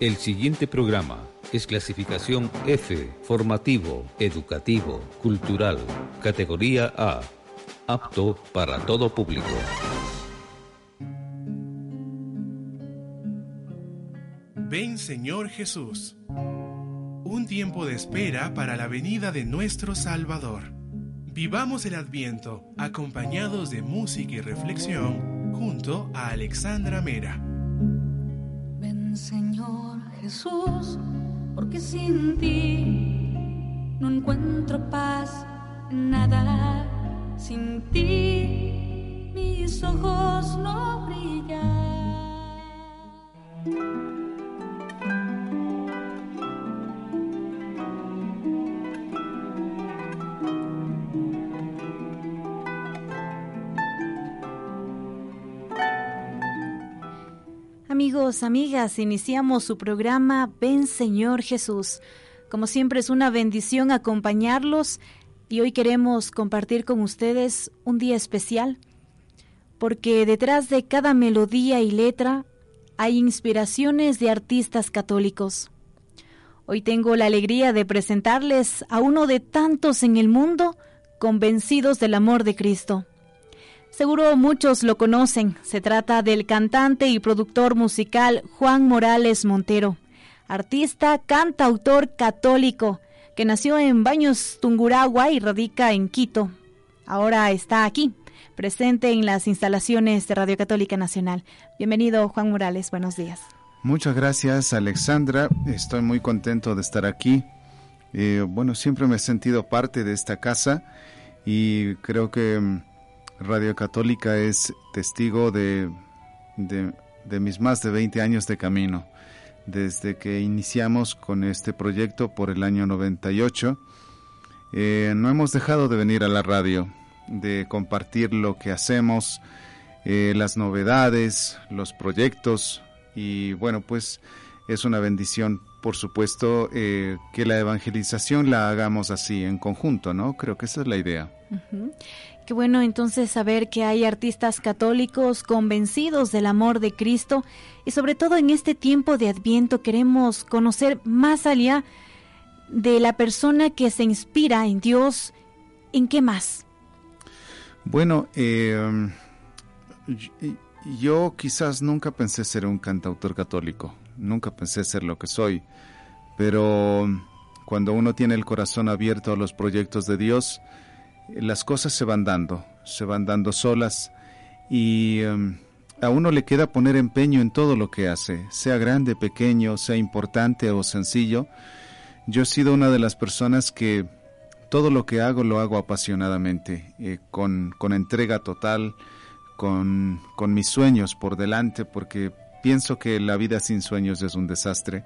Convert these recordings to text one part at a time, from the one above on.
El siguiente programa es clasificación F, formativo, educativo, cultural, categoría A, apto para todo público. Ven Señor Jesús. Un tiempo de espera para la venida de nuestro Salvador. Vivamos el Adviento acompañados de música y reflexión junto a Alexandra Mera. Ven Señor Jesús, porque sin ti no encuentro paz en nada. Sin ti mis ojos no brillan. Amigos, amigas, iniciamos su programa Ven Señor Jesús. Como siempre es una bendición acompañarlos y hoy queremos compartir con ustedes un día especial porque detrás de cada melodía y letra hay inspiraciones de artistas católicos. Hoy tengo la alegría de presentarles a uno de tantos en el mundo convencidos del amor de Cristo. Seguro muchos lo conocen. Se trata del cantante y productor musical Juan Morales Montero, artista, cantautor católico, que nació en Baños, Tunguragua y radica en Quito. Ahora está aquí, presente en las instalaciones de Radio Católica Nacional. Bienvenido, Juan Morales. Buenos días. Muchas gracias, Alexandra. Estoy muy contento de estar aquí. Eh, bueno, siempre me he sentido parte de esta casa y creo que mm, Radio Católica es testigo de, de, mis más de 20 años de camino. Desde que iniciamos con este proyecto por el año 98, eh, no hemos dejado de venir a la radio, de compartir lo que hacemos, eh, las novedades, los proyectos y bueno, pues es una bendición, por supuesto, eh, que la evangelización la hagamos así, en conjunto, ¿no? Creo que esa es la idea. Qué bueno entonces saber que hay artistas católicos convencidos del amor de Cristo y sobre todo en este tiempo de Adviento queremos conocer más allá de la persona que se inspira en Dios. ¿En qué más? Bueno, eh, yo quizás nunca pensé ser un cantautor católico, nunca pensé ser lo que soy, pero cuando uno tiene el corazón abierto a los proyectos de Dios, las cosas se van dando, se van dando solas y em, a uno le queda poner empeño en todo lo que hace, sea grande, pequeño, sea importante o sencillo. Yo he sido una de las personas que todo lo que hago lo hago apasionadamente, eh, con, con, entrega total, con, con mis sueños por delante, porque pienso que la vida sin sueños es un desastre.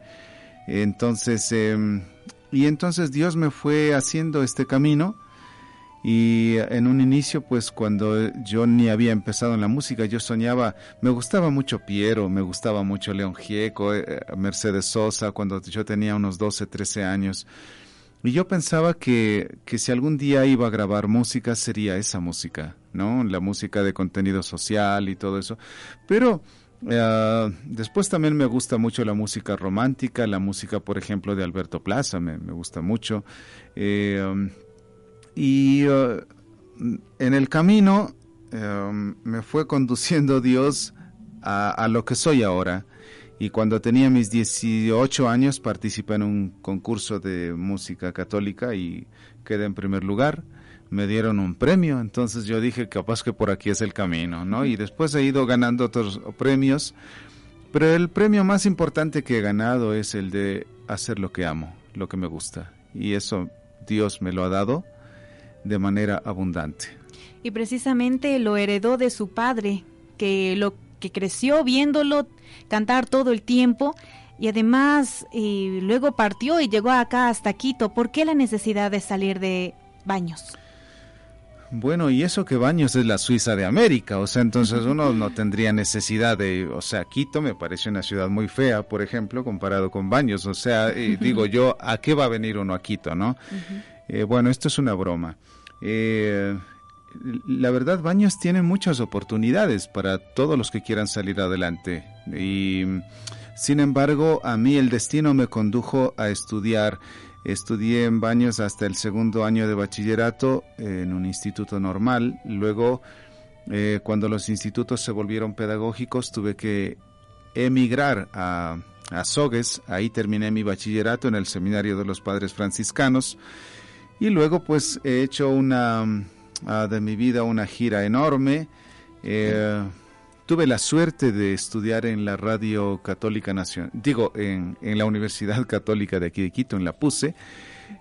Entonces, em, y entonces Dios me fue haciendo este camino y en un inicio, pues cuando yo ni había empezado en la música, yo soñaba, me gustaba mucho Piero, me gustaba mucho León Gieco, eh, Mercedes Sosa, cuando yo tenía unos 12, 13 años. Y yo pensaba que, que si algún día iba a grabar música, sería esa música, ¿no? La música de contenido social y todo eso. Pero eh, después también me gusta mucho la música romántica, la música, por ejemplo, de Alberto Plaza, me, me gusta mucho. Eh, y uh, en el camino um, me fue conduciendo Dios a, lo que soy ahora. Y cuando tenía mis 18 años participé en un concurso de música católica y quedé en primer lugar. Me dieron un premio, entonces yo dije capaz que por aquí es el camino, ¿no? Y después he ido ganando otros premios, pero el premio más importante que he ganado es el de hacer lo que amo, lo que me gusta. Y eso Dios me lo ha dado de manera abundante. Y precisamente lo heredó de su padre, que lo que creció viéndolo cantar todo el tiempo y además y luego partió y llegó acá hasta Quito. ¿Por qué la necesidad de salir de Baños? Bueno, y eso que Baños es la Suiza de América, o sea, entonces uno no tendría necesidad de, o sea, Quito me parece una ciudad muy fea, por ejemplo, comparado con Baños, o sea, digo yo, ¿a qué va a venir uno a Quito, no? Eh, bueno, esto es una broma. Eh, la verdad, Baños tiene muchas oportunidades para todos los que quieran salir adelante. Y sin embargo, a mí el destino me condujo a estudiar. Estudié en Baños hasta el segundo año de bachillerato en un instituto normal. Luego, eh, cuando los institutos se volvieron pedagógicos, tuve que emigrar a, a Sogues. Ahí terminé mi bachillerato en el Seminario de los Padres Franciscanos. Y luego, pues, he hecho una Ah, de mi vida una gira enorme. Eh, tuve la suerte de estudiar en la Radio Católica Nacional, digo, en, la Universidad Católica de aquí de Quito, en la PUSE,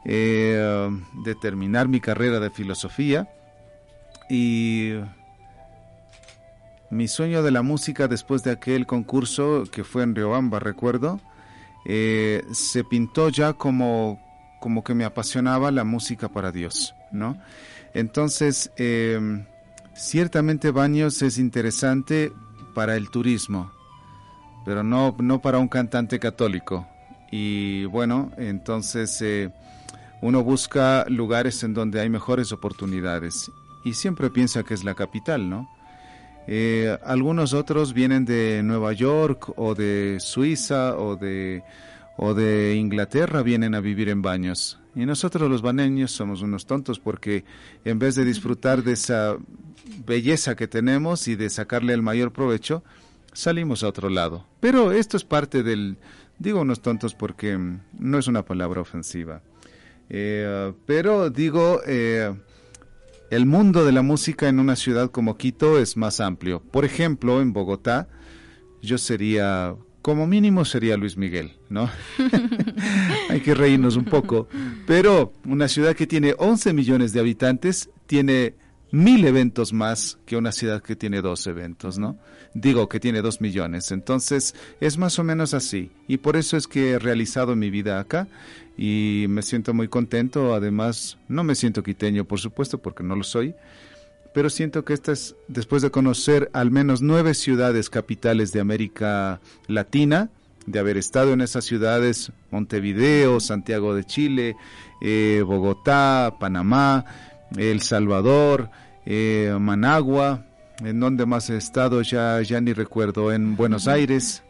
eh, de terminar mi carrera de filosofía y mi sueño de la música después de aquel concurso que fue en Riobamba, recuerdo, eh, se pintó ya como, como que me apasionaba la música para Dios, ¿no? Entonces, em, ciertamente Baños es interesante para el turismo, pero no, no para un cantante católico. Y bueno, entonces eh, uno busca lugares en donde hay mejores oportunidades y siempre piensa que es la capital, ¿no? Eh, algunos otros vienen de Nueva York o de Suiza o de, o de Inglaterra, vienen a vivir en Baños. Y nosotros los baneños somos unos tontos porque en vez de disfrutar de esa belleza que tenemos y de sacarle el mayor provecho, salimos a otro lado. Pero esto es parte del, digo unos tontos porque mm, no es una palabra ofensiva. Eh, pero digo, eh, el mundo de la música en una ciudad como Quito es más amplio. Por ejemplo, en Bogotá, yo sería como mínimo sería Luis Miguel, ¿no? Hay que reírnos un poco. Pero una ciudad que tiene 11 millones de habitantes tiene mil eventos más que una ciudad que tiene dos eventos, ¿no? Digo que tiene dos millones. Entonces es más o menos así. Y por eso es que he realizado mi vida acá y me siento muy contento. Además, no me siento quiteño, por supuesto, porque no lo soy pero siento que esta es, después de conocer al menos nueve ciudades capitales de América Latina, de haber estado en esas ciudades, Montevideo, Santiago de Chile, eh, Bogotá, Panamá, El Salvador, eh, Managua, en donde más he estado ya, ya ni recuerdo, en Buenos Aires.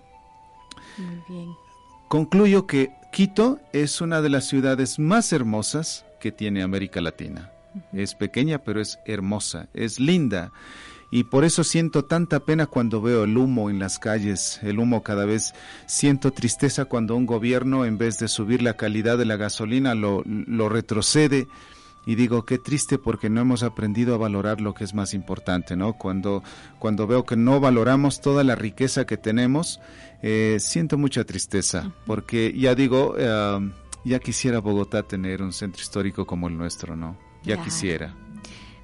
Concluyo que Quito es una de las ciudades más hermosas que tiene América Latina. Es pequeña, pero es hermosa, es linda. Y por eso siento tanta pena cuando veo el humo en las calles, el humo cada vez. Siento tristeza cuando un gobierno, en vez de subir la calidad de la gasolina, lo, lo retrocede. Y digo, qué triste porque no hemos aprendido a valorar lo que es más importante, ¿no? Cuando, cuando veo que no valoramos toda la riqueza que tenemos, eh, siento mucha tristeza, porque ya digo, eh, ya quisiera Bogotá tener un centro histórico como el nuestro, ¿no? Ya quisiera.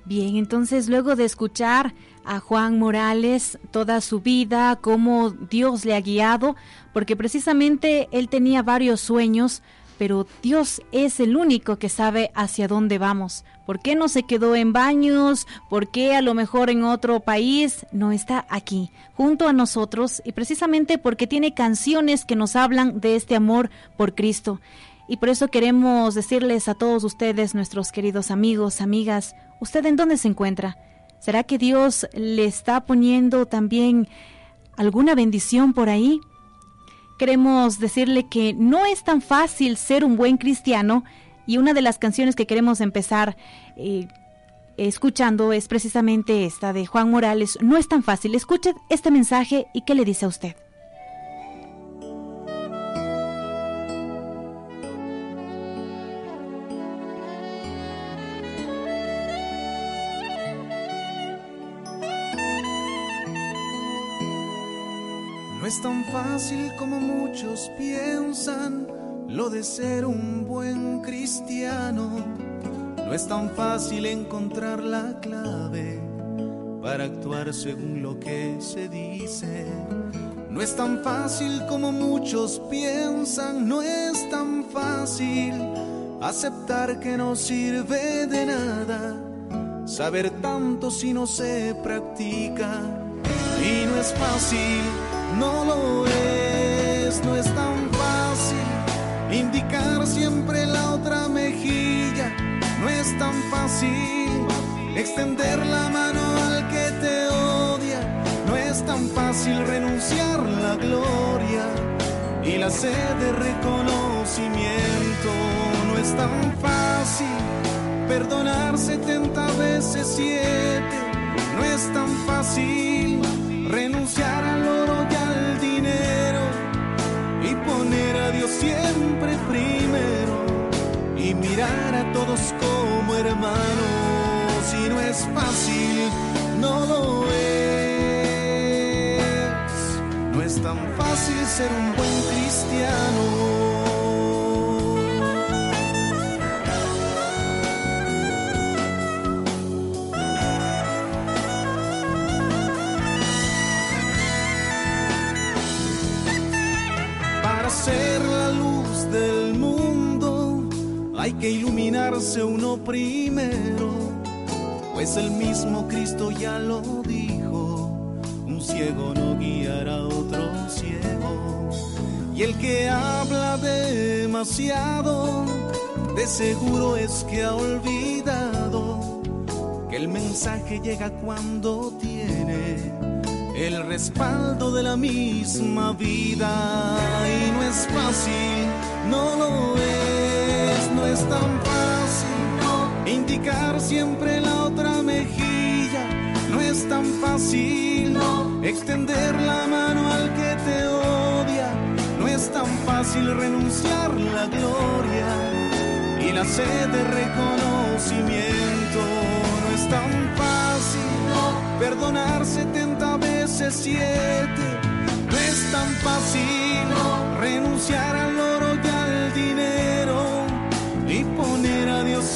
Bien, entonces luego de escuchar a Juan Morales toda su vida, cómo Dios le ha guiado, porque precisamente él tenía varios sueños, pero Dios es el único que sabe hacia dónde vamos. ¿Por qué no se quedó en baños? ¿Por qué a lo mejor en otro país no está aquí, junto a nosotros? Y precisamente porque tiene canciones que nos hablan de este amor por Cristo. Y por eso queremos decirles a todos ustedes, nuestros queridos amigos, amigas, ¿usted en dónde se encuentra? ¿Será que Dios le está poniendo también alguna bendición por ahí? Queremos decirle que no es tan fácil ser un buen cristiano y una de las canciones que queremos empezar eh, escuchando es precisamente esta de Juan Morales. No es tan fácil. Escuche este mensaje y qué le dice a usted. Es tan fácil como muchos piensan lo de ser un buen cristiano. No es tan fácil encontrar la clave para actuar según lo que se dice. No es tan fácil como muchos piensan, no es tan fácil aceptar que no sirve de nada, saber tanto si no se practica. Y no es fácil no lo es, no es tan fácil indicar siempre la otra mejilla, no es tan fácil extender la mano al que te odia. No es tan fácil renunciar la gloria y la sed de reconocimiento. No es tan fácil perdonar setenta veces siete. No es tan fácil renunciar siempre primero y mirar a todos como hermanos. Y no es fácil, no lo es. No es tan fácil ser un buen cristiano. Hay que iluminarse uno primero, pues el mismo Cristo ya lo dijo, un ciego no guiará a otro ciego. Y el que habla demasiado, de seguro es que ha olvidado que el mensaje llega cuando tiene el respaldo de la misma vida. Y no es fácil, no lo es, no es tan fácil indicar siempre la otra mejilla. No es tan fácil extender la mano al que te odia. No es tan fácil renunciar la gloria y la sed de reconocimiento. No es tan fácil perdonar setenta veces siete. No es tan fácil renunciar al oro y al dinero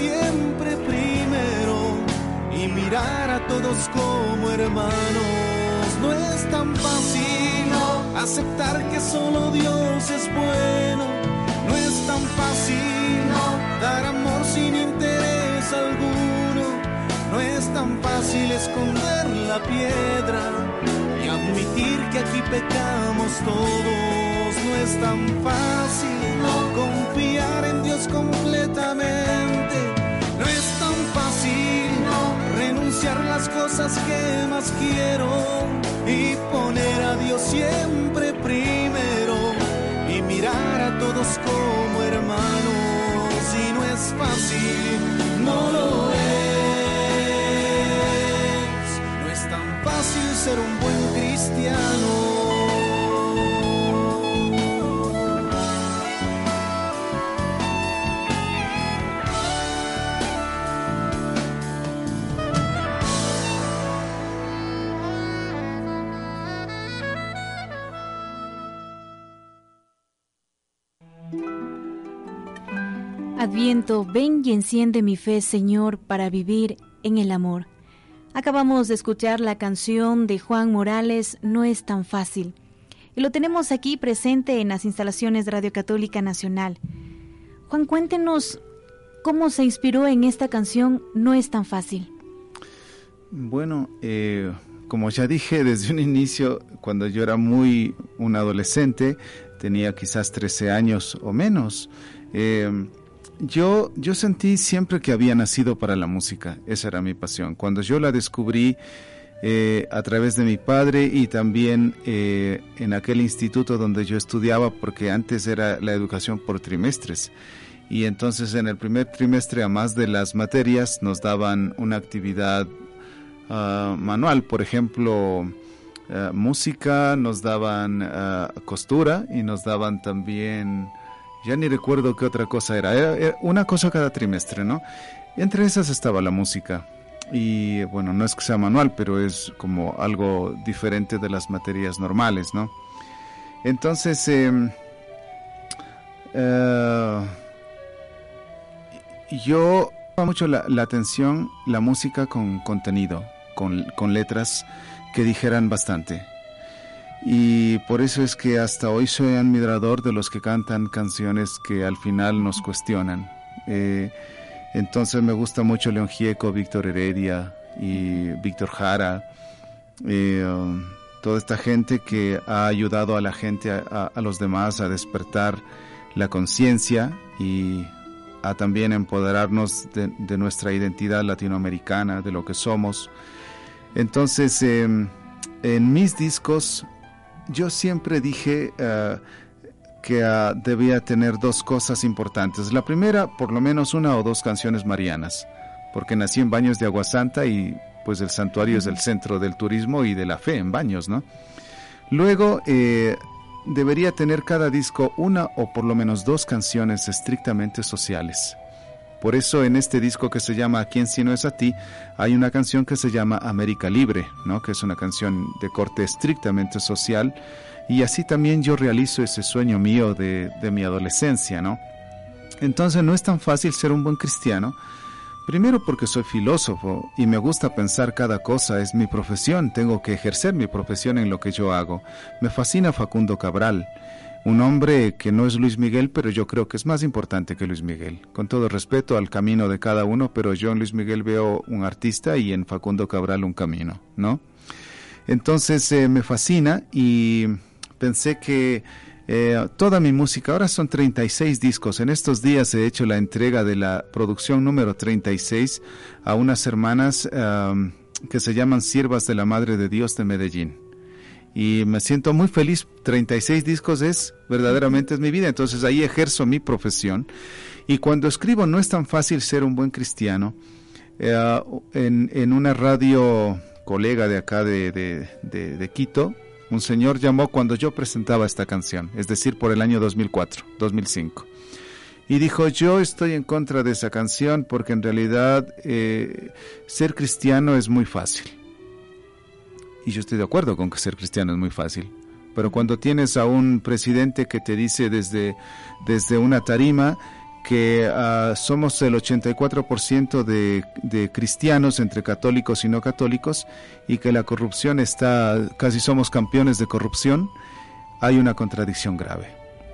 siempre primero y mirar a todos como hermanos. No es tan fácil aceptar que solo Dios es bueno. No es tan fácil dar amor sin interés alguno no es tan fácil esconder la piedra y admitir que aquí pecamos todos. No es tan fácil confiar en Dios completamente. Las cosas que más quiero y poner a Dios siempre primero y mirar a todos como hermanos. Y no es fácil, no lo es. ser un buen cristiano. Ven y enciende mi fe, Señor, para vivir en el amor. Acabamos de escuchar la canción de Juan Morales, No es tan fácil. Y lo tenemos aquí presente en las instalaciones de Radio Católica Nacional. Juan, cuéntenos cómo se inspiró en esta canción No es tan fácil. Bueno, eh, como ya dije desde un inicio, cuando yo era muy un adolescente, tenía quizás 13 años o menos, eh, yo, yo sentí siempre que había nacido para la música, esa era mi pasión. Cuando yo la descubrí eh, a través de mi padre y también eh, en aquel instituto donde yo estudiaba, porque antes era la educación por trimestres. Y entonces en el primer trimestre, a más de las materias, nos daban una actividad ah, manual, por ejemplo, eh, música, nos daban ah, costura y nos daban también ya ni recuerdo qué otra cosa era. Una cosa cada trimestre, ¿no? Entre esas estaba la música. Y bueno, no es que sea manual, pero es como algo diferente de las materias normales, ¿no? Entonces, em, eh, yo mucho la, la, atención la música con contenido, con, con letras que dijeran bastante y por eso es que hasta hoy soy admirador de los que cantan canciones que al final nos cuestionan. Eh, entonces me gusta mucho León Gieco, Víctor Heredia y Víctor Jara, eh, um, toda esta gente que ha ayudado a la gente, a, los demás a despertar la conciencia y a también empoderarnos de, nuestra identidad latinoamericana, de lo que somos. Entonces, em, en mis discos, yo siempre dije uh, que uh, debía tener dos cosas importantes. La primera, por lo menos una o dos canciones marianas, porque nací en Baños de Agua Santa y pues el santuario es el centro del turismo y de la fe en Baños, ¿no? Luego, eh, debería tener cada disco una o por lo menos dos canciones estrictamente sociales. Por eso en este disco que se llama ¿A quién si no es a ti? hay una canción que se llama América Libre, ¿no? que es una canción de corte estrictamente social y así también yo realizo ese sueño mío de, de mi adolescencia. ¿no? Entonces no es tan fácil ser un buen cristiano, Primero porque soy filósofo y me gusta pensar cada cosa, es mi profesión, tengo que ejercer mi profesión en lo que yo hago. Me fascina Facundo Cabral, un hombre que no es Luis Miguel, pero yo creo que es más importante que Luis Miguel. Con todo respeto al camino de cada uno, pero yo en Luis Miguel veo un artista y en Facundo Cabral un camino, ¿no? Entonces eh, me fascina y pensé que eh, toda mi música, ahora son 36 discos. En estos días he hecho la entrega de la producción número 36 a unas hermanas que se llaman Siervas de la Madre de Dios de Medellín. Y me siento muy feliz. 36 discos es verdaderamente es mi vida. Entonces ahí ejerzo mi profesión. Y cuando escribo no es tan fácil ser un buen cristiano. Eh, en, una radio colega de acá de, de Quito, un señor llamó cuando yo presentaba esta canción, es decir, por el año 2004, 2005. Y dijo, yo estoy en contra de esa canción porque en realidad eh, ser cristiano es muy fácil. Y yo estoy de acuerdo con que ser cristiano es muy fácil. Pero cuando tienes a un presidente que te dice desde, desde una tarima, que uh, somos el 84% de, de cristianos entre católicos y no católicos y que la corrupción está, casi somos campeones de corrupción, hay una contradicción grave.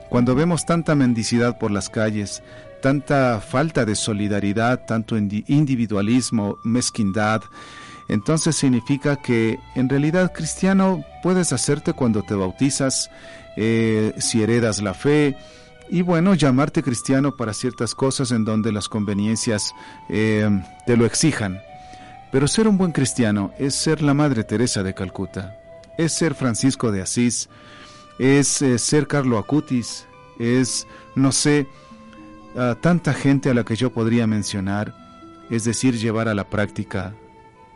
Cuando vemos tanta mendicidad por las calles, tanta falta de solidaridad, tanto individualismo, mezquindad, entonces significa que en realidad cristiano puedes hacerte cuando te bautizas, eh, si heredas la fe, y bueno, llamarte cristiano para ciertas cosas en donde las conveniencias eh, te lo exijan. Pero ser un buen cristiano es ser la Madre Teresa de Calcuta, es ser Francisco de Asís, es eh, ser Carlo Acutis, es, no sé, tanta gente a la que yo podría mencionar, es decir, llevar a la práctica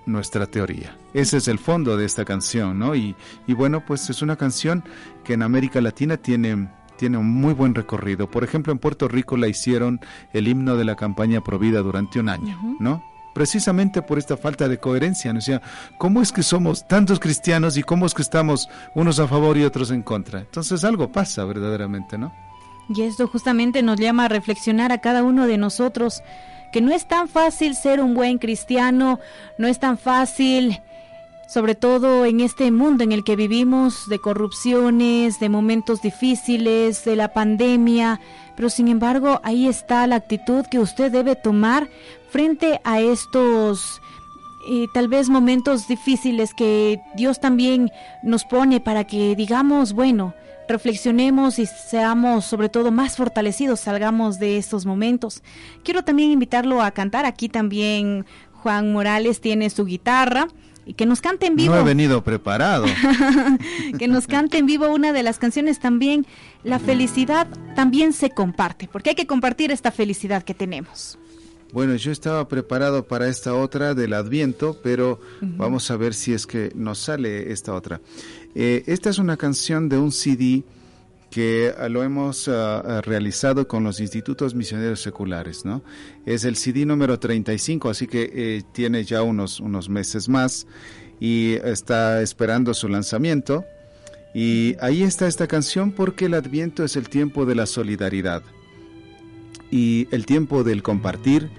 nuestra teoría. Ese es el fondo de esta canción, ¿no? Y, y bueno, pues es una canción que en América Latina tiene tiene un muy buen recorrido. Por ejemplo, en Puerto Rico la hicieron el himno de la campaña Provida durante un año, ¿no? Precisamente por esta falta de coherencia, ¿no? O sea, ¿cómo es que somos tantos cristianos y cómo es que estamos unos a favor y otros en contra? Entonces algo pasa verdaderamente, ¿no? Y esto justamente nos llama a reflexionar a cada uno de nosotros que no es tan fácil ser un buen cristiano, no es tan fácil sobre todo en este mundo en el que vivimos de corrupciones, de momentos difíciles, de la pandemia, pero sin embargo ahí está la actitud que usted debe tomar frente a estos eh, tal vez momentos difíciles que Dios también nos pone para que digamos, bueno, reflexionemos y seamos sobre todo más fortalecidos, salgamos de estos momentos. Quiero también invitarlo a cantar, aquí también Juan Morales tiene su guitarra y que nos cante en vivo. No he venido preparado. que nos cante en vivo una de las canciones también. La felicidad también se comparte, porque hay que compartir esta felicidad que tenemos. Bueno, yo estaba preparado para esta otra del Adviento, pero vamos a ver si es que nos sale esta otra. Eh, esta es una canción de un CD que ah, lo hemos ah, ah, realizado con los institutos misioneros seculares, ¿no? Es el CD número 35, así que eh, tiene ya unos, unos meses más y está esperando su lanzamiento. Y ahí está esta canción porque el Adviento es el tiempo de la solidaridad y el tiempo del compartir,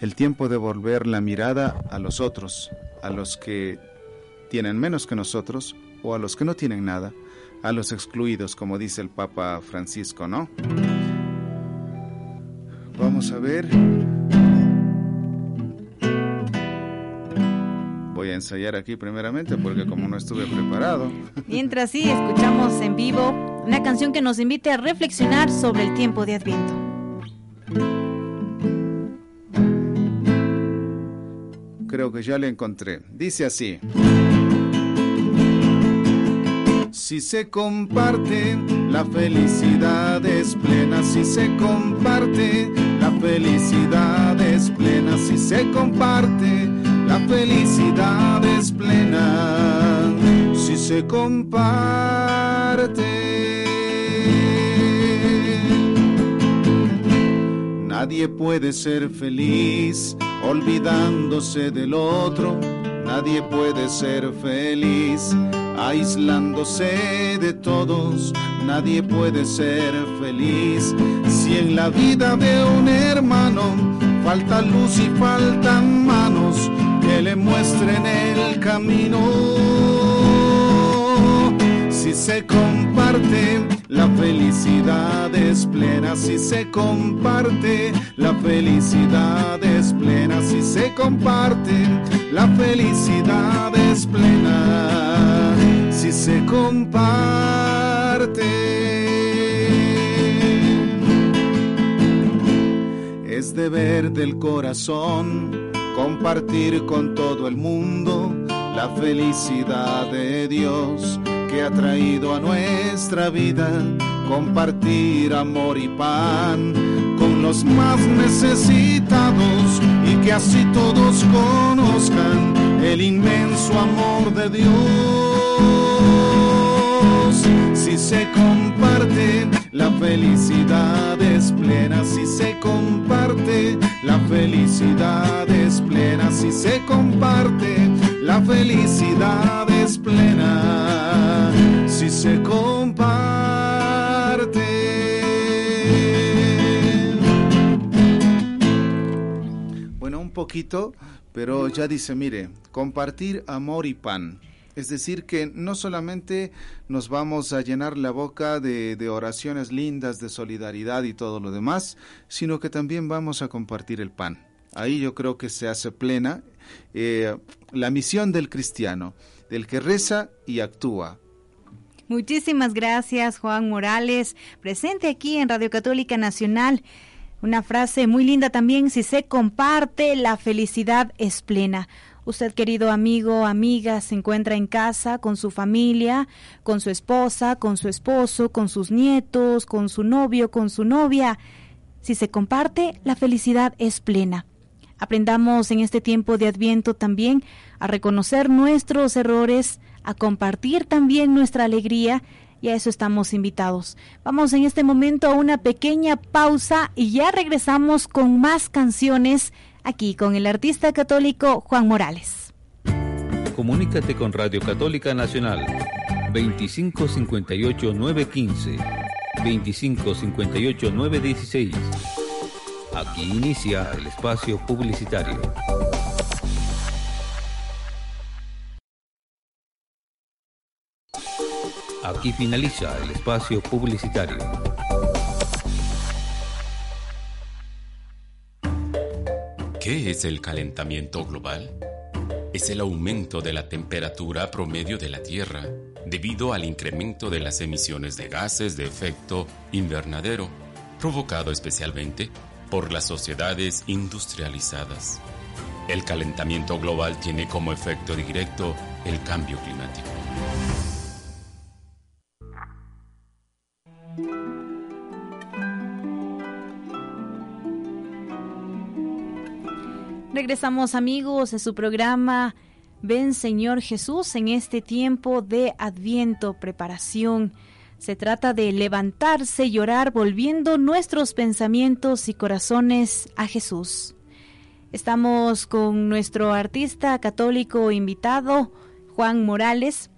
el tiempo de volver la mirada a los otros, a los que tienen menos que nosotros o a los que no tienen nada, a los excluidos, como dice el Papa Francisco, ¿no? Vamos a ver. Voy a ensayar aquí primeramente porque como no estuve preparado. Mientras sí, escuchamos en vivo una canción que nos invite a reflexionar sobre el tiempo de Adviento. Creo que ya la encontré. Dice así. Si se comparte, la felicidad es plena. Si se comparte, la felicidad es plena. Si se comparte, la felicidad es plena. Si se comparte. Nadie puede ser feliz olvidándose del otro. Nadie puede ser feliz aislándose de todos. Nadie puede ser feliz si en la vida de un hermano falta luz y faltan manos que le muestren el camino. Si se comparte, la felicidad es plena. Si se comparte, la felicidad es plena. Si se comparte, la felicidad es plena. Se comparte. Es deber del corazón compartir con todo el mundo la felicidad de Dios que ha traído a nuestra vida compartir amor y pan con los más necesitados y que así todos conozcan el inmenso amor de Dios. La felicidad es plena. Si se comparte, la felicidad es plena. Si se comparte, la felicidad es plena. Si se comparte. Bueno, un poquito, pero ya dice, mire, compartir amor y pan. Es decir, que no solamente nos vamos a llenar la boca de, oraciones lindas, de solidaridad y todo lo demás, sino que también vamos a compartir el pan. Ahí yo creo que se hace plena eh, la misión del cristiano, del que reza y actúa. Muchísimas gracias, Juan Morales, presente aquí en Radio Católica Nacional. Una frase muy linda también, si se comparte, la felicidad es plena. Usted, querido amigo, amiga, se encuentra en casa con su familia, con su esposa, con su esposo, con sus nietos, con su novio, con su novia. Si se comparte, la felicidad es plena. Aprendamos en este tiempo de Adviento también a reconocer nuestros errores, a compartir también nuestra alegría y a eso estamos invitados. Vamos en este momento a una pequeña pausa y ya regresamos con más canciones aquí con el artista católico Juan Morales. Comunícate con Radio Católica Nacional 2558 915 2558 916 Aquí inicia el espacio publicitario. Aquí finaliza el espacio publicitario. ¿Qué es el calentamiento global? Es el aumento de la temperatura promedio de la Tierra debido al incremento de las emisiones de gases de efecto invernadero, provocado especialmente por las sociedades industrializadas. El calentamiento global tiene como efecto directo el cambio climático. Regresamos amigos a su programa Ven Señor Jesús en este tiempo de adviento, preparación se trata de levantarse y volviendo nuestros pensamientos y corazones a Jesús. Estamos con nuestro artista católico invitado, Juan Morales,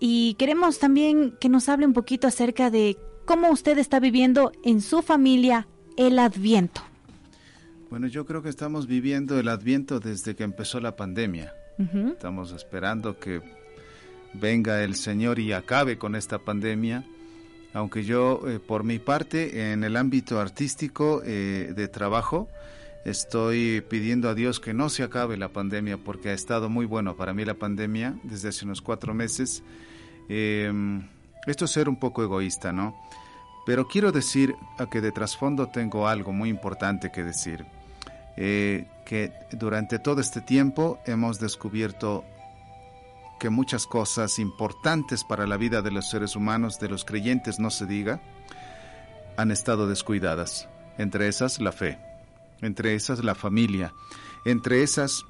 y queremos también que nos hable un poquito acerca de cómo usted está viviendo en su familia el adviento. Bueno, yo creo que estamos viviendo el adviento desde que empezó la pandemia. Estamos esperando que venga el Señor y acabe con esta pandemia. Aunque yo, eh, por mi parte, en el ámbito artístico eh, de trabajo, estoy pidiendo a Dios que no se acabe la pandemia porque ha estado muy bueno para mí la pandemia desde hace unos cuatro meses. Em, esto es ser un poco egoísta, ¿no? Pero quiero decir a que de trasfondo tengo algo muy importante que decir. Eh, que durante todo este tiempo hemos descubierto que muchas cosas importantes para la vida de los seres humanos, de los creyentes no se diga, han estado descuidadas. Entre esas la fe, entre esas la familia, entre esas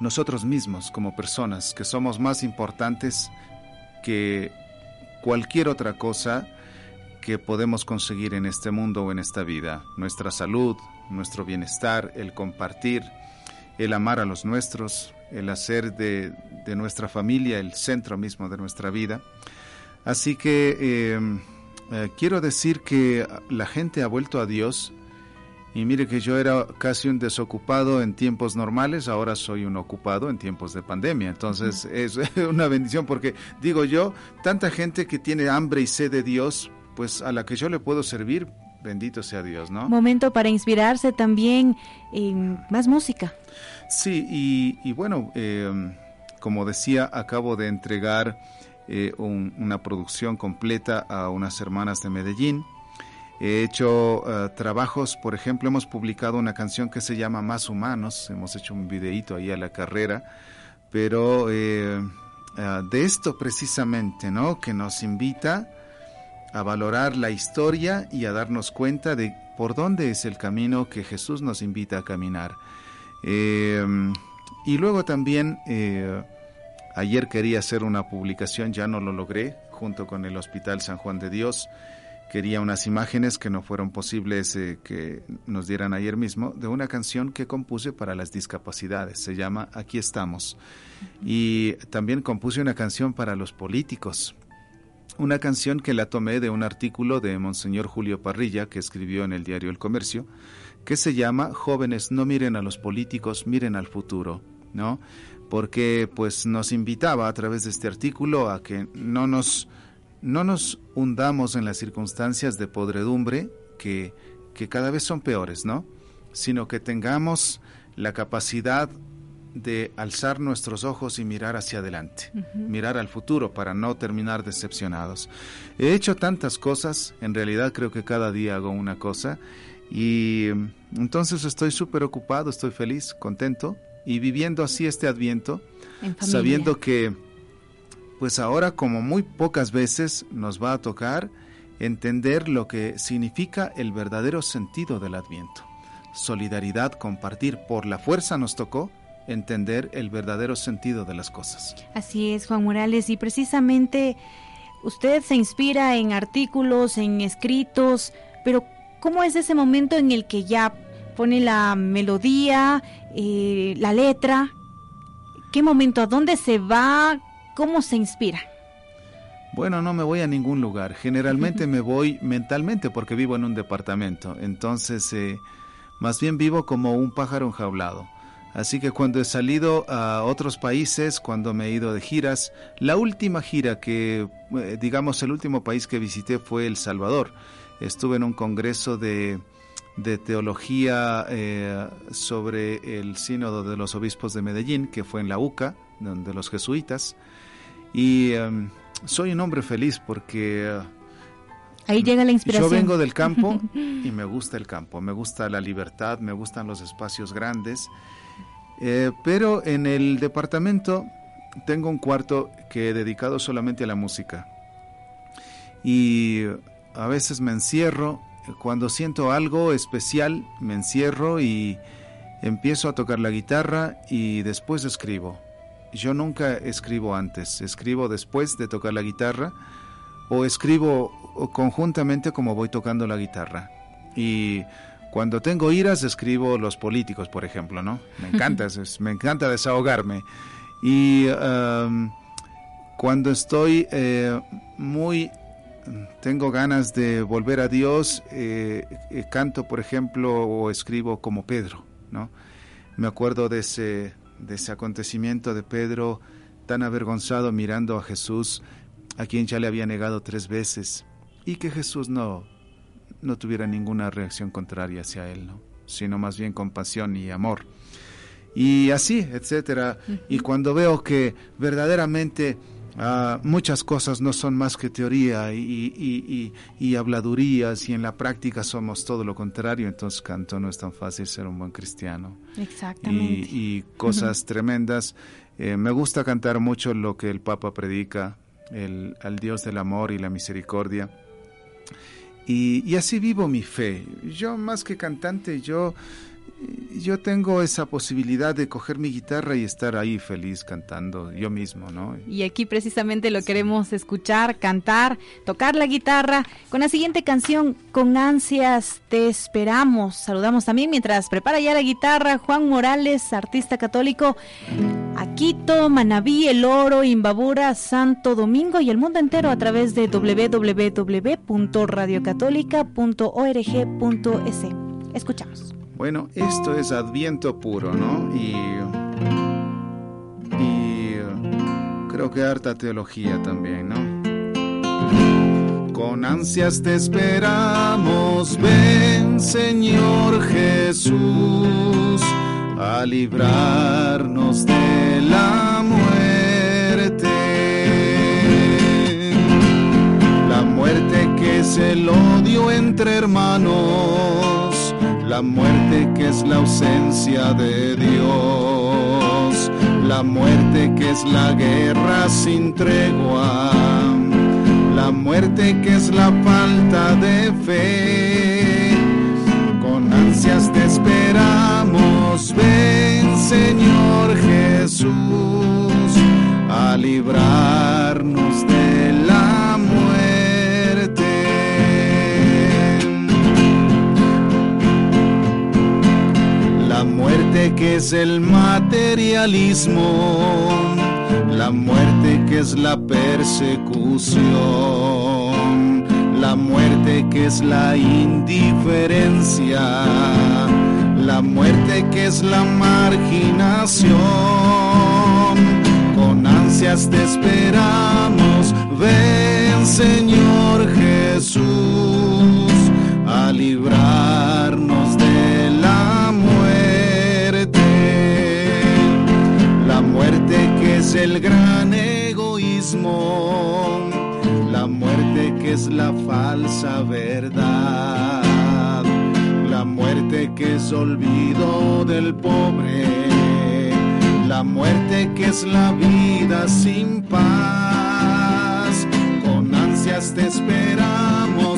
nosotros mismos como personas, que somos más importantes que cualquier otra cosa que podemos conseguir en este mundo o en esta vida. Nuestra salud, nuestro bienestar, el compartir, el amar a los nuestros, el hacer de, nuestra familia el centro mismo de nuestra vida. Así que em, eh, quiero decir que la gente ha vuelto a Dios y mire que yo era casi un desocupado en tiempos normales, ahora soy un ocupado en tiempos de pandemia. Entonces es una bendición porque digo yo, tanta gente que tiene hambre y sed de Dios, pues a la que yo le puedo servir, bendito sea Dios, ¿no? Momento para inspirarse también en más música. Sí, y, bueno, em, como decía, acabo de entregar eh, una producción completa a unas hermanas de Medellín. He hecho eh, trabajos, por ejemplo, hemos publicado una canción que se llama Más Humanos, hemos hecho un videíto ahí a la carrera, pero eh, de esto precisamente, ¿no? Que nos invita a valorar la historia y a darnos cuenta de por dónde es el camino que Jesús nos invita a caminar. Em, y luego también, eh, ayer quería hacer una publicación, ya no lo logré, junto con el Hospital San Juan de Dios. Quería unas imágenes que no fueron posibles eh, que nos dieran ayer mismo, de una canción que compuse para las discapacidades. Se llama Aquí estamos. Y también compuse una canción para los políticos, una canción que la tomé de un artículo de Monseñor Julio Parrilla que escribió en el diario El Comercio, que se llama Jóvenes no miren a los políticos, miren al futuro, ¿no? Porque pues nos invitaba a través de este artículo a que no nos no nos hundamos en las circunstancias de podredumbre que, que cada vez son peores, ¿no? Sino que tengamos la capacidad de alzar nuestros ojos y mirar hacia adelante, mirar al futuro para no terminar decepcionados. He hecho tantas cosas, en realidad creo que cada día hago una cosa y entonces estoy súper ocupado, estoy feliz, contento y viviendo así este adviento, sabiendo que pues ahora como muy pocas veces nos va a tocar entender lo que significa el verdadero sentido del adviento. Solidaridad, compartir, por la fuerza nos tocó, entender el verdadero sentido de las cosas. Así es, Juan Morales, y precisamente usted se inspira en artículos, en escritos, pero ¿cómo es ese momento en el que ya pone la melodía, eh, la letra? ¿Qué momento? ¿A dónde se va? ¿Cómo se inspira? Bueno, no me voy a ningún lugar. Generalmente me voy mentalmente porque vivo en un departamento. Entonces, eh, más bien vivo como un pájaro enjaulado. Así que cuando he salido a otros países, cuando me he ido de giras, la última gira que, eh, digamos, el último país que visité fue El Salvador. Estuve en un congreso de, teología eh, sobre el sínodo de los obispos de Medellín, que fue en la UCA, de los jesuitas. Y em, soy un hombre feliz porque... Ahí llega la inspiración. Yo vengo del campo y me gusta el campo, me gusta la libertad, me gustan los espacios grandes eh, pero en el departamento tengo un cuarto que he dedicado solamente a la música. Y a veces me encierro, cuando siento algo especial, me encierro y empiezo a tocar la guitarra y después escribo. Yo nunca escribo antes, escribo después de tocar la guitarra o escribo conjuntamente como voy tocando la guitarra. Y cuando tengo iras escribo los políticos, por ejemplo, ¿no? Me encanta, me encanta desahogarme. Y um, cuando estoy eh, muy, tengo ganas de volver a Dios, eh, eh, canto, por ejemplo, o escribo como Pedro, ¿no? Me acuerdo de ese, de ese acontecimiento de Pedro tan avergonzado mirando a Jesús, a quien ya le había negado tres veces, y que Jesús no, no tuviera ninguna reacción contraria hacia él, ¿no? sino más bien compasión y amor. Y así, etcétera. Y cuando veo que verdaderamente Ah, muchas cosas no son más que teoría y, y, habladurías y en la práctica somos todo lo contrario, entonces canto no es tan fácil ser un buen cristiano. Exactamente. Y, cosas tremendas. Eh, me gusta cantar mucho lo que el Papa predica, el, al Dios del amor y la misericordia. Y, y así vivo mi fe. Yo más que cantante, yo yo tengo esa posibilidad de coger mi guitarra y estar ahí feliz cantando yo mismo, ¿no? Y aquí precisamente lo queremos escuchar, cantar, tocar la guitarra con la siguiente canción, Con ansias te esperamos. Saludamos también mientras prepara ya la guitarra Juan Morales, artista católico, Aquito, Manabí, El Oro, Imbabura, Santo Domingo y el mundo entero a través de www.radiocatólica.org.es. Escuchamos. Bueno, esto es Adviento puro, ¿no? Y, creo que harta teología también, ¿no? Con ansias te esperamos, ven Señor Jesús, a librarnos de la muerte. La muerte que es el odio entre hermanos la muerte que es la ausencia de Dios, la muerte que es la guerra sin tregua, la muerte que es la falta de fe. Con ansias te esperamos, ven Señor Jesús, a librarnos muerte que es el materialismo, la muerte que es la persecución, la muerte que es la indiferencia, la muerte que es la marginación. Con ansias te esperamos, ven Señor Jesús verdad, la muerte que es olvido del pobre, la muerte que es la vida sin paz. Con ansias te esperamos,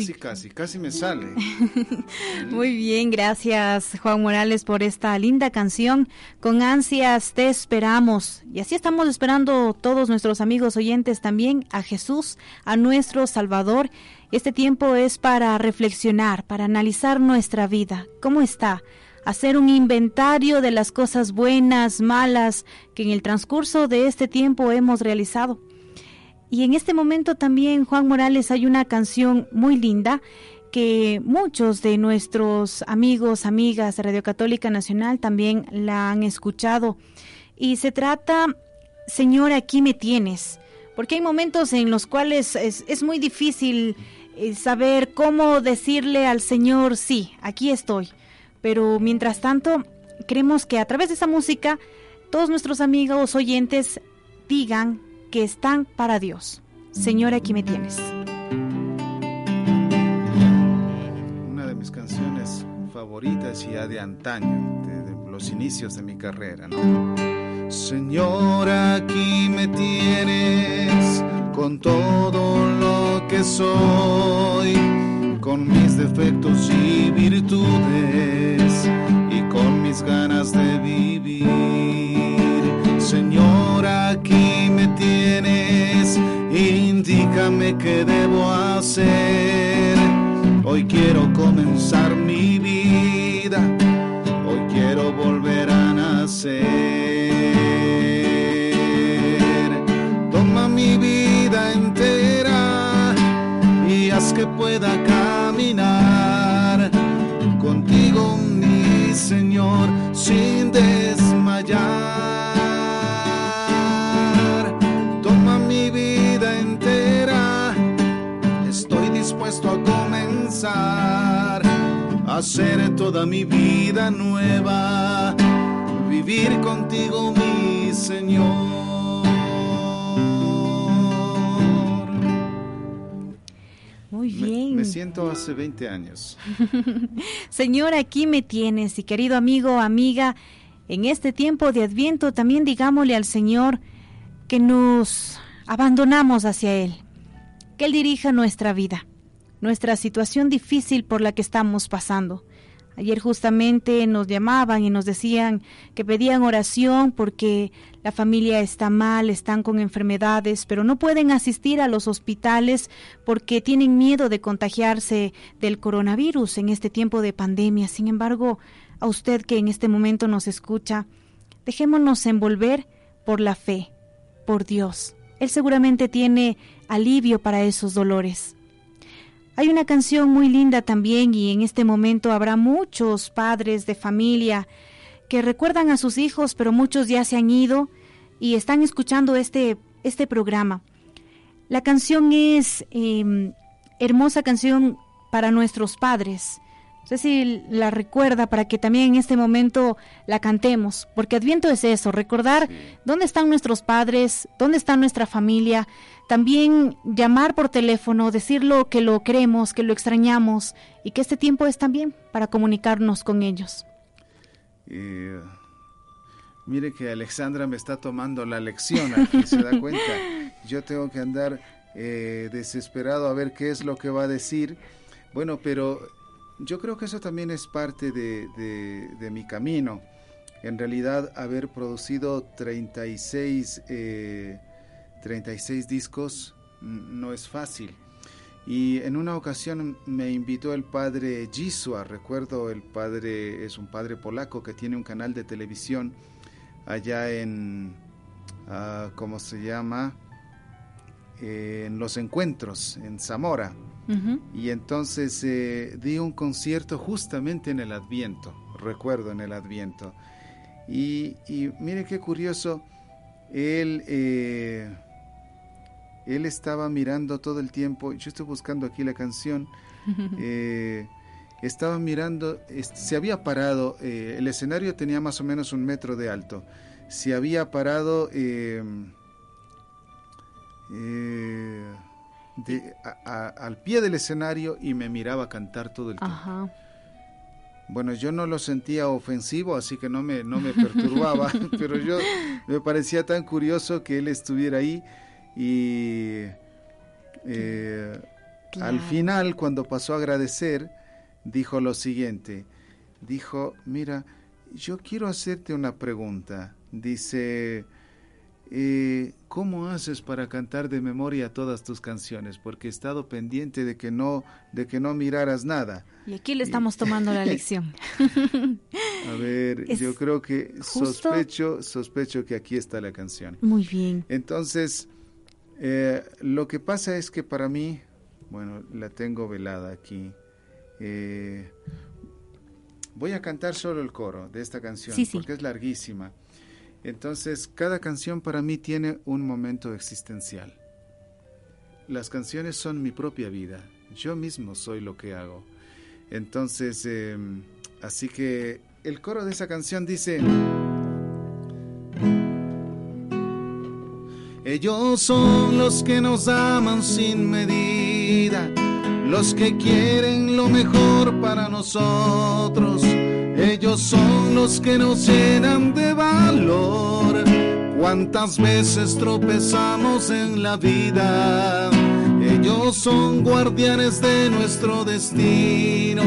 Casi, casi, casi me sale. Muy bien, gracias Juan Morales por esta linda canción. Con ansias te esperamos. Y así estamos esperando todos nuestros amigos oyentes también a Jesús, a nuestro Salvador. Este tiempo es para reflexionar, para analizar nuestra vida. ¿Cómo está? hacer un inventario de las cosas buenas, malas que en el transcurso de este tiempo hemos realizado. Y en este momento también, Juan Morales, hay una canción muy linda que muchos de nuestros amigos, amigas de Radio Católica Nacional también la han escuchado. Y se trata, Señor, aquí me tienes. Porque hay momentos en los cuales es, muy difícil eh, saber cómo decirle al Señor, sí, aquí estoy. Pero mientras tanto, queremos que a través de esa música todos nuestros amigos oyentes digan que están para Dios. Señor, aquí me tienes. Una de mis canciones favoritas ya de antaño, de, los inicios de mi carrera, ¿no? Señor, aquí me tienes con todo lo que soy, con mis defectos y virtudes y con mis ganas de vivir. Señor, aquí me tienes, indícame qué debo hacer. Hoy quiero comenzar mi vida, hoy quiero volver a nacer. Toma mi vida entera y haz que pueda caminar contigo, mi Señor, sin desmayar. Hacer toda mi vida nueva, vivir contigo mi Señor. Muy bien. Me, siento hace 20 años. Señor, aquí me tienes y querido amigo, amiga, en este tiempo de Adviento también digámosle al Señor que nos abandonamos hacia Él, que Él dirija nuestra vida, nuestra situación difícil por la que estamos pasando. Ayer justamente nos llamaban y nos decían que pedían oración porque la familia está mal, están con enfermedades, pero no pueden asistir a los hospitales porque tienen miedo de contagiarse del coronavirus en este tiempo de pandemia. Sin embargo, a usted que en este momento nos escucha, dejémonos envolver por la fe, por Dios. Él seguramente tiene alivio para esos dolores. Hay una canción muy linda también y en este momento habrá muchos padres de familia que recuerdan a sus hijos, pero muchos ya se han ido y están escuchando este, este programa. La canción es em, hermosa canción para nuestros padres sé si la recuerda para que también en este momento la cantemos, porque Adviento es eso, recordar dónde están nuestros padres, dónde está nuestra familia, también llamar por teléfono, decirlo que lo queremos, que lo extrañamos y que este tiempo es también para comunicarnos con ellos. mire que Alexandra me está tomando la lección aquí, se da cuenta. Yo tengo que andar eh, desesperado a ver qué es lo que va a decir. Bueno, pero yo creo que eso también es parte de, mi camino. En realidad, haber producido 36, 36 eh, discos no es fácil. Y en una ocasión me invitó el padre Gisua, recuerdo el padre, es un padre polaco que tiene un canal de televisión allá en, ah, ¿cómo se llama? en Los Encuentros, en Zamora. Y entonces eh, di un concierto justamente en el Adviento, recuerdo en el Adviento. Y, mire qué curioso, él, eh, él estaba mirando todo el tiempo, yo estoy buscando aquí la canción, eh, estaba mirando, se había parado, el escenario tenía más o menos un metro de alto, se había parado al pie del escenario y me miraba cantar todo el tiempo. Bueno, yo no lo sentía ofensivo, así que no me, no me perturbaba, pero yo me parecía tan curioso que él estuviera ahí y eh, al final, cuando pasó a agradecer, dijo lo siguiente, dijo, mira, yo quiero hacerte una pregunta. Dice, eh, ¿cómo haces para cantar de memoria todas tus canciones? Porque he estado pendiente de que no, de que no miraras nada. Y aquí le estamos tomando la lección. A ver, yo creo que sospecho, sospecho que aquí está la canción. Muy bien. Entonces, eh, lo que pasa es que para mí, bueno, la tengo velada aquí. Eh, voy a cantar solo el coro de esta canción porque es larguísima. Entonces, cada canción para mí tiene un momento existencial. Las canciones son mi propia vida. Yo mismo soy lo que hago. Entonces, em, así que el coro de esa canción dice... Ellos son los que nos aman sin medida, los que quieren lo mejor para nosotros ellos son los que nos llenan de valor. Cuántas veces tropezamos en la vida. Ellos son guardianes de nuestro destino.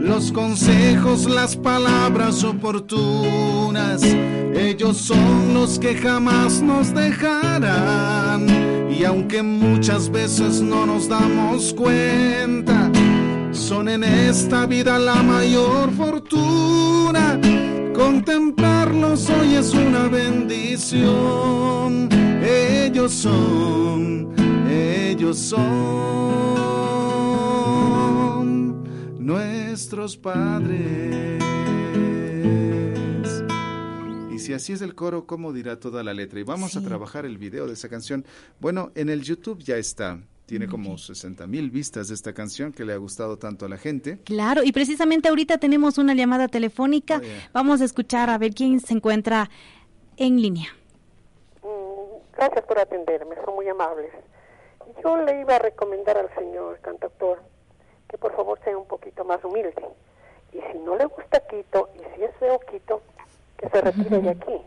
Los consejos, las palabras oportunas. Ellos son los que jamás nos dejarán. Y aunque muchas veces no nos damos cuenta, son en esta vida la mayor fortuna. Contemplarlos hoy es una bendición. Ellos son, ellos son nuestros padres. Y si así es el coro, ¿cómo dirá toda la letra? Y vamos a trabajar el video de esa canción. Bueno, en el YouTube ya está Tiene como 60 mil vistas de esta canción que le ha gustado tanto a la gente. Claro, y precisamente ahorita tenemos una llamada telefónica. Vamos a escuchar a ver quién se encuentra en línea. Mm, gracias por atenderme, son muy amables. Yo le iba a recomendar al señor cantautor que por favor sea un poquito más humilde. Y si no le gusta Quito, y si es feo Quito, que se retire de aquí.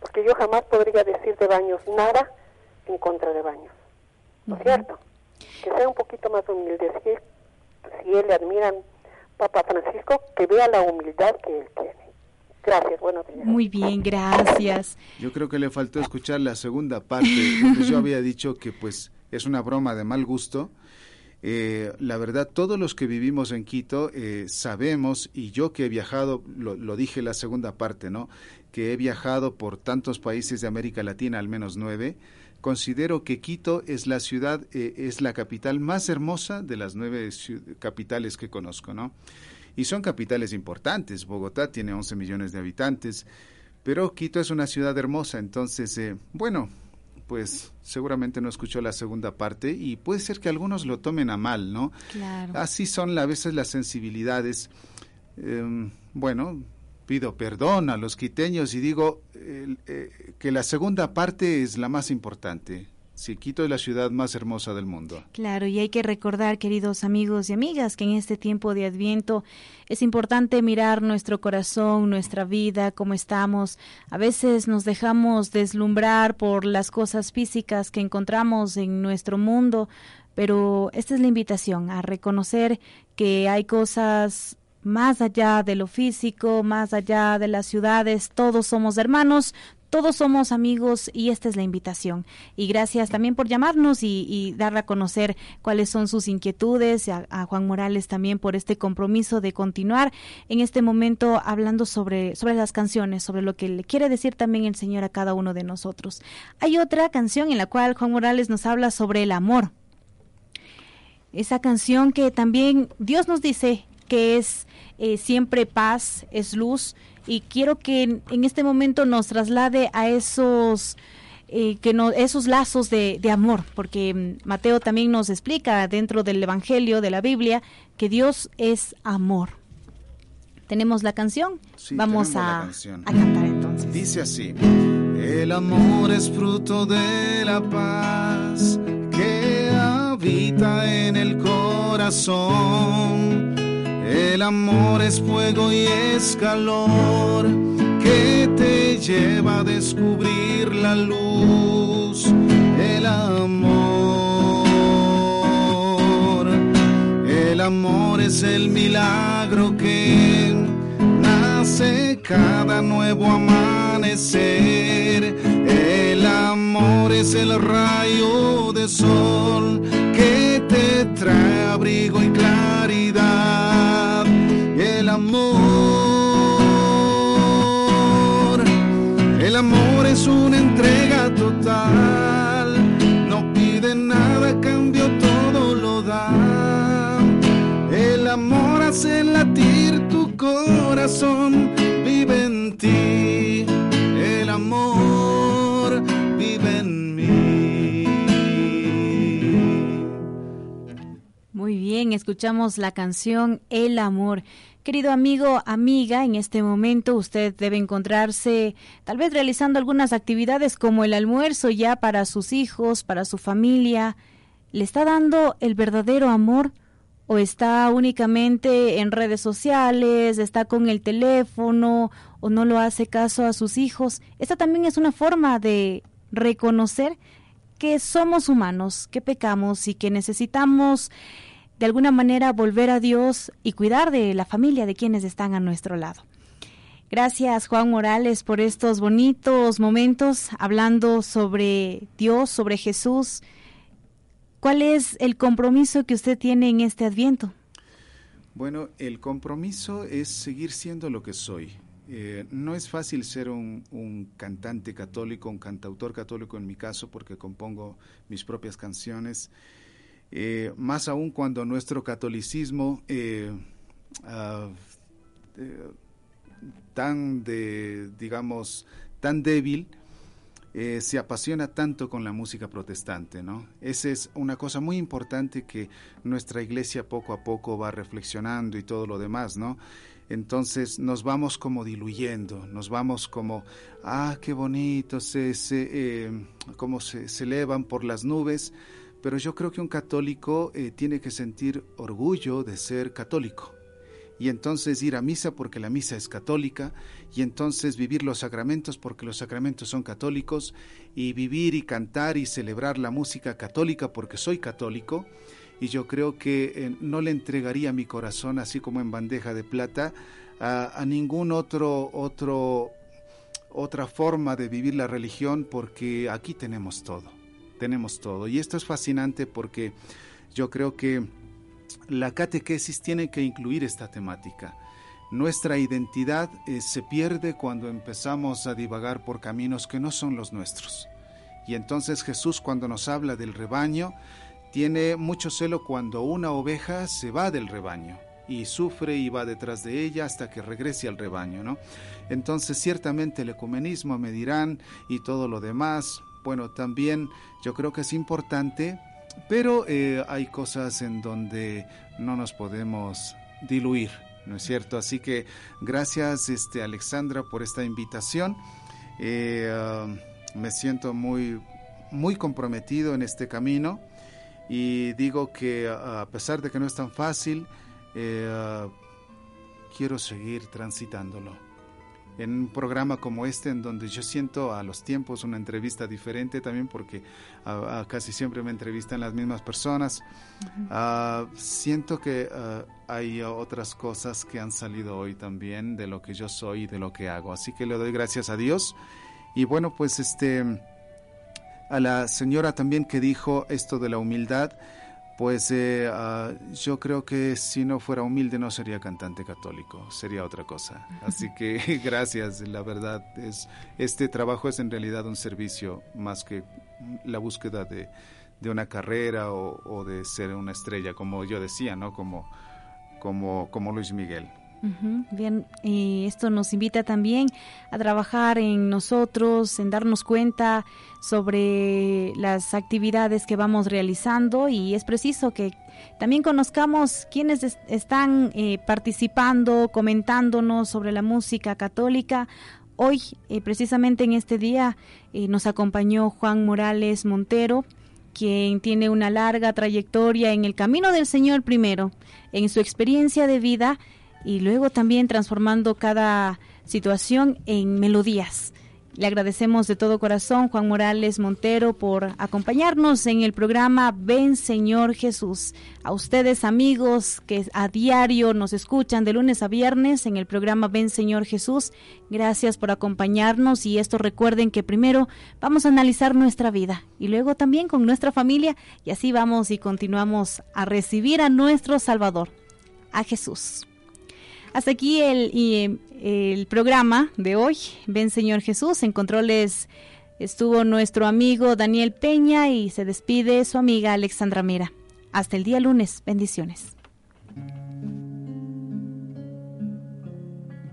Porque yo jamás podría decir de Baños nada en contra de Baños. ¿No es cierto? Que sea un poquito más humilde. Si, si él le admiran Papa Francisco, que vea la humildad que él tiene. Gracias, buenos días. Muy bien, gracias. Yo creo que le faltó escuchar la segunda parte, yo había dicho que pues es una broma de mal gusto. Eh, la verdad, todos los que vivimos en Quito eh, sabemos, y yo que he viajado, lo, lo, dije la segunda parte, ¿no? Que he viajado por tantos países de América Latina, al menos nueve, considero que Quito es la ciudad, eh, es la capital más hermosa de las nueve capitales que conozco, ¿no? Y son capitales importantes. Bogotá tiene 11 millones de habitantes, pero Quito es una ciudad hermosa. Entonces, eh, bueno, pues seguramente no escuchó la segunda parte y puede ser que algunos lo tomen a mal, ¿no? Claro. Así son a veces las sensibilidades. Em, bueno, pido perdón a los quiteños y digo eh, que la segunda parte es la más importante. Si Quito es la ciudad más hermosa del mundo. Claro, y hay que recordar, queridos amigos y amigas, que en este tiempo de Adviento es importante mirar nuestro corazón, nuestra vida, cómo estamos. A veces nos dejamos deslumbrar por las cosas físicas que encontramos en nuestro mundo, pero esta es la invitación a reconocer que hay cosas más allá de lo físico, más allá de las ciudades, todos somos hermanos, todos somos amigos y esta es la invitación. Y gracias también por llamarnos y, dar a conocer cuáles son sus inquietudes, a, a, Juan Morales también por este compromiso de continuar en este momento hablando sobre, sobre las canciones, sobre lo que le quiere decir también el Señor a cada uno de nosotros. Hay otra canción en la cual Juan Morales nos habla sobre el amor. Esa canción que también Dios nos dice que es eh, siempre paz, es luz, y quiero que en, este momento nos traslade a esos... Eh, que no, esos lazos de, amor, porque mm, Mateo también nos explica dentro del Evangelio de la Biblia que Dios es amor. ¿Tenemos la canción? Vamos a, a cantar entonces. Dice así, el amor es fruto de la paz que habita en el corazón el amor es fuego y es calor que te lleva a descubrir la luz. El amor, el amor es el milagro que nace cada nuevo amanecer. El amor es el rayo de sol que te trae abrigo y claridad amor. El amor es una entrega total, no pide nada, cambio todo lo da. El amor hace latir tu corazón, vive en ti. El amor vive en mí. Muy bien, escuchamos la canción El amor. Querido amigo, amiga, en este momento usted debe encontrarse tal vez realizando algunas actividades como el almuerzo ya para sus hijos, para su familia. ¿Le está dando el verdadero amor? ¿O está únicamente en redes sociales, está con el teléfono o no lo hace caso a sus hijos? Esta también es una forma de reconocer que somos humanos, que pecamos y que necesitamos de alguna manera volver a Dios y cuidar de la familia de quienes están a nuestro lado. Gracias Juan Morales por estos bonitos momentos hablando sobre Dios, sobre Jesús. ¿Cuál es el compromiso que usted tiene en este adviento? Bueno, el compromiso es seguir siendo lo que soy. Eh, no es fácil ser un, un, cantante católico, un cantautor católico en mi caso, porque compongo mis propias canciones. Eh, más aún cuando nuestro catolicismo eh, ah, tan de digamos tan débil eh, se apasiona tanto con la música protestante, ¿no? Esa es una cosa muy importante que nuestra iglesia poco a poco va reflexionando y todo lo demás, ¿no? Entonces nos vamos como diluyendo, nos vamos como, ah, qué bonito, se, se, eh, como se, elevan por las nubes, pero yo creo que un católico eh, tiene que sentir orgullo de ser católico. Y entonces ir a misa porque la misa es católica, y entonces vivir los sacramentos porque los sacramentos son católicos, y vivir y cantar y celebrar la música católica porque soy católico, y yo creo que eh, no le entregaría mi corazón así como en bandeja de plata a, ningún otro otro otra forma de vivir la religión porque aquí tenemos todo, tenemos todo. Y esto es fascinante porque yo creo que la catequesis tiene que incluir esta temática. Nuestra identidad eh, se pierde cuando empezamos a divagar por caminos que no son los nuestros. Y entonces Jesús cuando nos habla del rebaño, tiene mucho celo cuando una oveja se va del rebaño y sufre y va detrás de ella hasta que regrese al rebaño, ¿no? Entonces ciertamente el ecumenismo me dirán y todo lo demás, bueno, también yo creo que es importante pero eh, hay cosas en donde no nos podemos diluir, ¿no es cierto? Así que gracias, este, Alexandra, por esta invitación. Eh, ah, me siento muy, muy comprometido en este camino y digo que a pesar de que no es tan fácil, ah, quiero seguir transitándolo en un programa como este en donde yo siento a los tiempos una entrevista diferente también porque casi siempre me entrevistan las mismas personas. Ah, siento que ah, hay otras cosas que han salido hoy también de lo que yo soy y de lo que hago. Así que le doy gracias a Dios. Y bueno, pues este a la señora también que dijo esto de la humildad pues eh, ah, yo creo que si no fuera humilde no sería cantante católico, sería otra cosa. Así que gracias, la verdad es este trabajo es en realidad un servicio más que la búsqueda de, una carrera o, de ser una estrella, como yo decía, ¿no? Como como como Luis Miguel. Bien, y esto nos invita también a trabajar en nosotros, en darnos cuenta sobre las actividades que vamos realizando y es preciso que también conozcamos quienes están eh, participando, comentándonos sobre la música católica. Hoy, eh, precisamente en este día, eh, nos acompañó Juan Morales Montero, quien tiene una larga trayectoria en el camino del Señor primero, en su experiencia de vida y luego también transformando cada situación en melodías. Le agradecemos de todo corazón Juan Morales Montero por acompañarnos en el programa Ven Señor Jesús. A ustedes amigos que a diario nos escuchan de lunes a viernes en el programa Ven Señor Jesús, gracias por acompañarnos y esto recuerden que primero vamos a analizar nuestra vida y luego también con nuestra familia y así vamos y continuamos a recibir a nuestro Salvador, a Jesús. Hasta aquí el, el programa de hoy. Ven Señor Jesús. En controles estuvo nuestro amigo Daniel Peña y se despide su amiga Alexandra Mira. Hasta el día lunes. Bendiciones.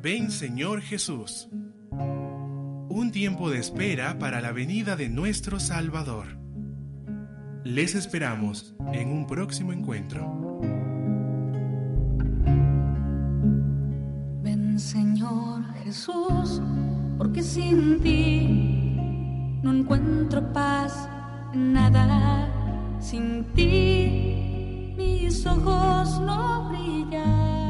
Ven Señor Jesús. Un tiempo de espera para la venida de nuestro Salvador. Les esperamos en un próximo encuentro. Señor Jesús, porque sin ti no encuentro paz en nada. Sin ti mis ojos no brillan.